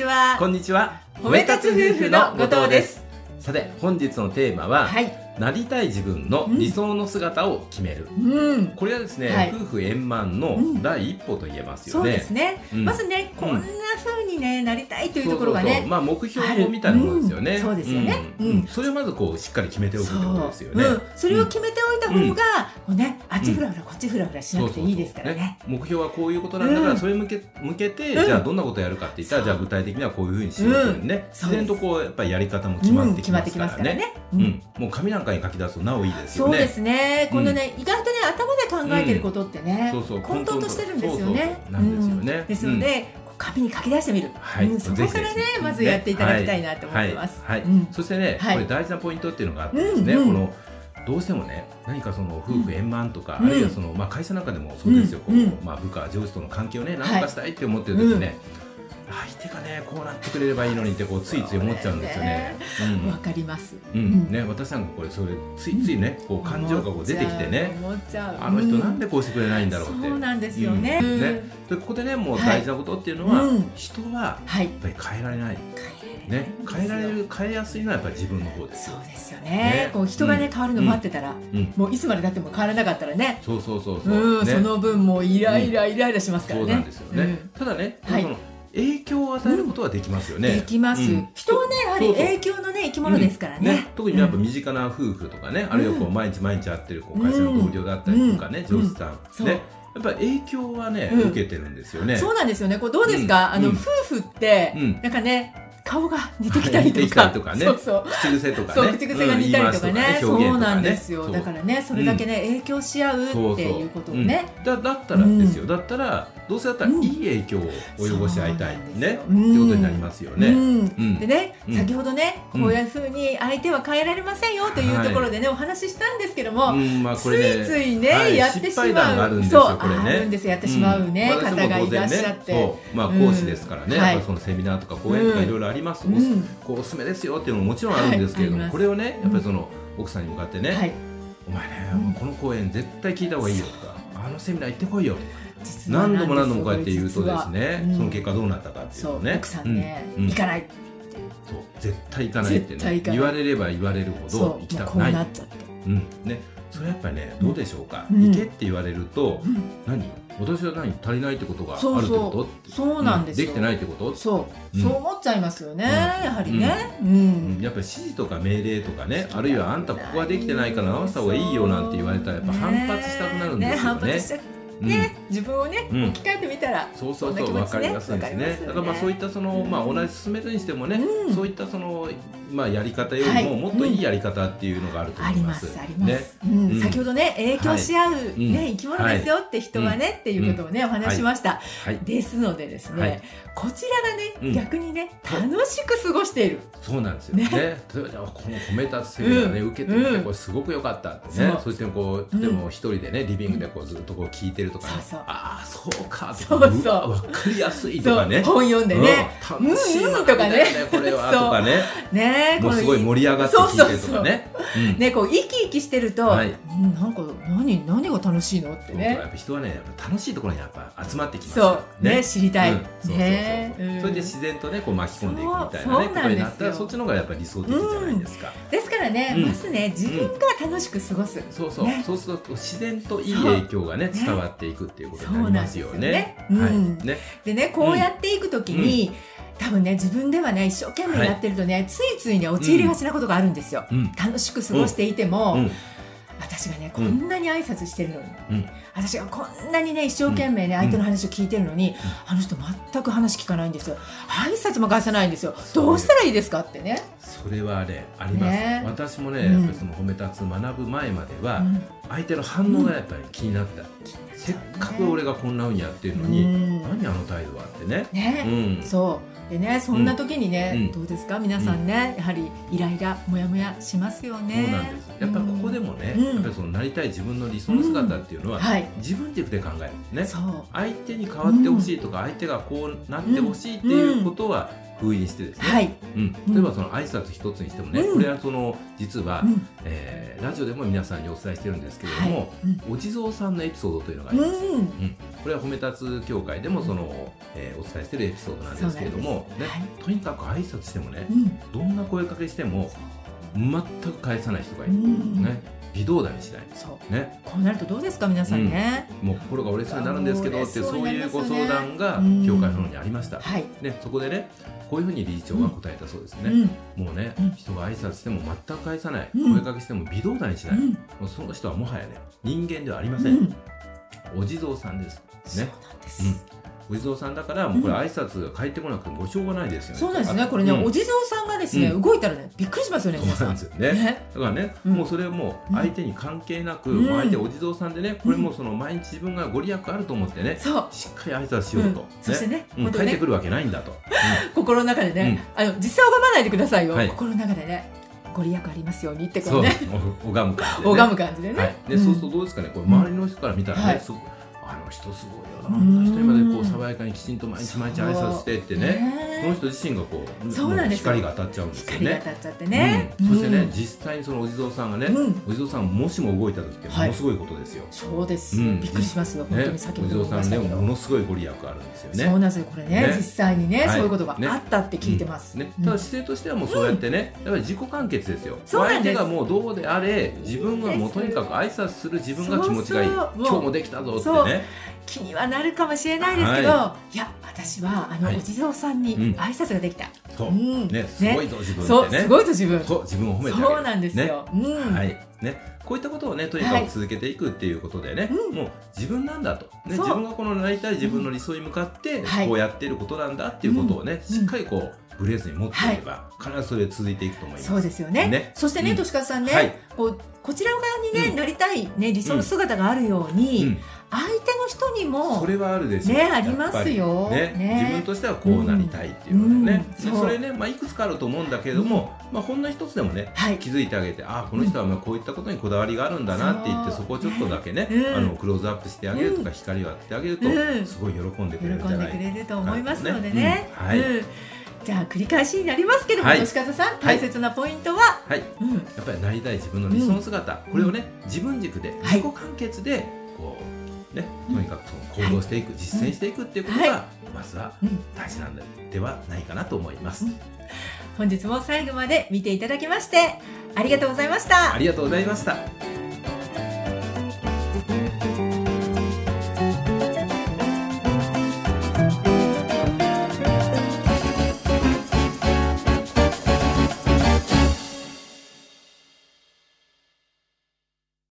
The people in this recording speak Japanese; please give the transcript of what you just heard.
ちは。こんにちは。褒め立つ夫婦の後藤です。さて本日のテーマは、はい。なりたい自分の理想の姿を決める、うん。これはですね、はい。夫婦円満の第一歩と言えますそうよね、ですね、うん。まずねこんな風にねなりたいというところがね。そうそうそう。まあ目標みたいなものですよね、そうですよね。うん。うん。それをまずこうしっかり決めておくってそうことですよね、う。ん、それを決めておいた方が、こうね、あっちふらふらこっちふらふらしなくていいですからね。目標はこういうことなんだから、うん。それ向け向けて、うん。じゃあどんなことやるかって言ったら、じゃあ具体的にはこういうふうにしようっていうね、うん。自然とこうやっぱりやり方も決まってきますからね。ね。ううん。んもう紙なんかに書き出すとなおいいですよね。そうですね。このね、意外とね頭で考えてることってね、そうそう。混沌としてるんですよね。なんですよね。うん。ですので、紙に書き出してみる。はい。うんそこからねまずやっていただきたいなと思ってます。はい、はい。うん。そしてね、はい。これ大事なポイントっていうのがあってですね、このどうしてもね何かその夫婦円満とか、うんあるいはその、まあ、会社なんかでもそうですよ、うん。うん。こうまあ、部下上司との関係をね何とかしたいって思ってる時ね、相手がねこうなってくれればいいのにってこうついつい思っちゃうんですよね。わかります。うん。うん。ね、私なんかこれそれついついねこう感情がこう出てきてね。あの人なんででこうしてくれないんだろうって。そうなんですよね。うん。ね。うんでここでねもうはい。大事なことっていうのは、うん。人はやはい。っぱり変えられない、ね、変えられる変えやすいのはやっぱり自分の方ですそうですよね。ね。こう人がね、うん変わるの待ってたら、うん。もういつまでだっても変わらなかったらね。そうそうそうそう、うん、ね、その分もうイライライライラしますからね。そうなんですよね、うん。ただね、はい。その影響を与えることはできますよね、できます、うん。人はねやはり影響のね生き物ですからね,、特にやっぱ身近な夫婦とかね、あるいはこう毎日毎日会ってるこう会社の同僚だったりとかね、うん。上司さん、ね。やっぱり影響はね、うん。受けてるんですよね。そうなんですよね。これどうですか、あの、うん。うん夫婦って、うん。なんかね顔が似てきたりとか,、とかね。そうそう。口癖とかね、口癖が似たりとかね,、そうなんですよ。だからねそれだけね、影響し合うっていうことをね、うん。だだったらですよ、だったらどうせだったらいい影響を及ぼし合いたいね、そうなんってことになりますよね。うん。うん。でね、うん。先ほどねこういうふうに相手は変えられませんよというところでね、お話ししたんですけども、うんまあ、こつれねいついね、はいやってしまう。あるんですそうよこれね。あるんですよ。やってしまうね、ん。方がいらっしゃって、そう。まあうん。講師ですからね、はい。やっぱりそのセミナーとか講演とかいろいろあります、こうおすすめですよっていうのももちろんあるんですけれども、これをねやっぱりその奥さんに向かってね、はい、お前ね、うんこの講演絶対聞いた方がいいよとかあのセミナー行ってこいよ。何度も何度もこうやって言うとですね、うんその結果どうなったかっていうのね。奥さんね、うん行かないそう絶対行かないってね言われれば言われるほそど行きたくない。なっちゃって、うん。ね。それやっぱりねどうでしょうか、うん。行けって言われると、うん。何？私は何？足りないってことがあるってこと？そうなんですよ。できてないってこと？そう、うん。そう思っちゃいますよね、うん。やはりね、うん。うん。やっぱり指示とか命令とかねあるいはあんたここができてないから直した方がいいよなんて言われたらやっぱ反反発しちゃって、うん。自分をね、うん。置き換えてみたらそうそうそうわね。かりやすいですわかります。よねねだからまあそういったそのまあ同じ進めるにしてもね、うん。そういったそのまあやり方よりはい。ももっといいやり方っていうのがあると思いま。ます。すあります、ね。先ほどね影響し合う、ん。ね生き物ですよって人はね、っていうことをねお話ししました、はい。ですのでですね、はい。こちらがね、うん。逆にね楽しく過ごしている。そうなんですよ。ね。ね。例えばこの褒め立つセミナーね、うん。受けてみてうん。これすごく良かったってね。そしてこうでも一人でねリビングでこうずっとこう聞いてるとかね。ああそう。かとそうか。そうわわかりやすいとかね。本読んでね、うん。楽しいとかね。ねこれは。とかね。ねもうすごい盛り上がって聞いてるとかね。うん。ねこう生き生きしてると、はい。うんなんか何何が楽しいのってね。やっぱ人はねやっぱ楽しいところにやっぱ集まってきますそう。ね。知りたい、ねうん。それで自然とねこう巻き込んでいくみたいなねことになったらそっちの方がやっぱり理想的じゃないですか、ですからね、うん。まずね自分が楽しく過ごす、そうそう、ね。そうすると自然といい影響がね伝わっていくっていうことになりますよね。はい。ね。でねこうやっていくときに、多分ね自分ではね一生懸命やってるとね、ついついね陥りがちなことがあるんですよ、うん。楽しく過ごしていても、うん。私がねこんなに挨拶してるのに、うん。私がこんなにね一生懸命ね、相手の話を聞いてるのに、あの人全く話聞かないんですよ。挨拶も返さないんですよ。どうしたらいいですかってね、それはねあります、ね。私もね、うん。やっぱりその褒め立つ学ぶ前までは、うん。相手の反応がやっぱり気になった、せっかく俺がこんなふうにやってるのに、うん。何あの態度はってね、ね、うん、そうでねそんな時にね、うん。どうですか？皆さんね、やはりイライラモヤモヤしますよね。そうなんです。やっぱりここでもね、うん。やっぱりそのなりたい自分の理想の姿っていうのは、はい。自分軸で考えるね。そう。相手に変わってほしいとか、相手がこうなってほしいっていうことは封印してですね。はい、うん、例えばその挨拶一つにしてもね、うん。これはその実は、うん。えーラジオでも皆さんにお伝えしてるんですけれども、はい。お地蔵さんのエピソードというのがあります。うん。これは褒め立つ協会でもその、えーお伝えしているエピソードなんですけれども、もね、はい。とにかく挨拶してもねうん。どんな声かけしても全く返さない人がいうる、ん。ね。微動だにしない。そう。ね。こうなるとどうですか皆さんね、もう心が折れそうになるんですけどってそういうご相談がうん。教会の方にありました、はい、ね、そこでねこういうふうに理事長が答えたそうですね、うん。もうね、うん。人が挨拶しても全く返さない、うん。声かけしても微動だにしない、うん。もうその人はもはやね人間ではありません、うん。お地蔵さんです。そうねなんです、うんお地蔵さんだからもうこれ挨拶が返ってこなくてもしょうがないですよね、そうなんですね。これね、うん。お地蔵さんがですね、うん。動いたらねびっくりしますよね皆さんですよね。ねだからね、うんもうそれもう相手に関係なく、相手お地蔵さんでねこれもうその毎日自分がご利益あると思ってねしっかり挨拶しようと、うん。そしてね帰ってくるわけないんだと、心の中でね、あの実際拝まないでくださいよ、はい。心の中でねご利益ありますようにってこうねお拝む感じで、ね、拝む感じでね、はい、で、んそうするとどうですかね、これ周りの人から見たらね、はい人すごいよな、あんな人。にまでこう爽やかにきちんと毎日毎日挨拶してってね、その人自身がこう、そうなんです。光が当たっちゃうんですよね。光が当たっちゃってね、うん。そしてね、うん。実際にそのお地蔵さんがね、うん。お地蔵さんもしも動いた時ってもはい。のすごいことですよ。そうです、うん。びっくりします。よ本ね、当に先ほお地ども言いましたけど、蔵さんねものすごいご利益あるんですよね。そうなんですよ。これねね。実際にね、はい。そういうことがね。あったって聞いてます、ね、うん。ただ姿勢としてはもうそうやってね、やっぱり自己完結ですよ。相手がもうどうであれ、自分がもうとにかく挨拶する自分が気持ちがいい。今日もできたぞってね。気にはなるかもしれないですけど、、はいや私はあの、はい。お地蔵さんにうん挨拶ができた、そう、うん。ね、すごいぞ、自分ってね。そうすごいぞ自分。そう、自分を褒めて。そうなんですよ、うん。はい、ね、こういったことをね、とにかはい。く続けていくっていうことでね、うん。もう自分なんだと、ね、自分がこのなりたい自分の理想に向かって、はい。こうやっていることなんだっていうことをね、うん。しっかりこう。ブレずに持っていれば、必ずそれで続いていくと思います。そうですよね。ね。そしてね、うん。としかさんね、はい。こうこちら側にね、うん。なりたい、ね、理想の姿があるように、うん相手の人にもそれはあるでしょう。ねありますよ。ね。ね。自分としてはこうなりたいっていうね、うん。そうでそれね、まあいくつかあると思うんだけれども、まあほんの一つでもね、はい。気づいてあげて、あこの人はまあこういったことにこだわりがあるんだなって言って、そこをちょっとだけね、うん。あのクローズアップしてあげるとか、光を当ててあげると、うん。すごい喜んでく喜んれるんじゃないでくれると思いますのでね。うん。はい。うん。じゃあ繰り返しになりますけども、はい。さん大切なポイントは、はい、うん。やっぱりなりたい自分の理想の姿、これをね自分軸ではい。自己完結でこうねとにかくその行動していく、実践していくっていうことが、はまずはうん大事なんではないかなと思います。本日も最後まで見ていただきましてありがとうございましたあ。りがとうございました。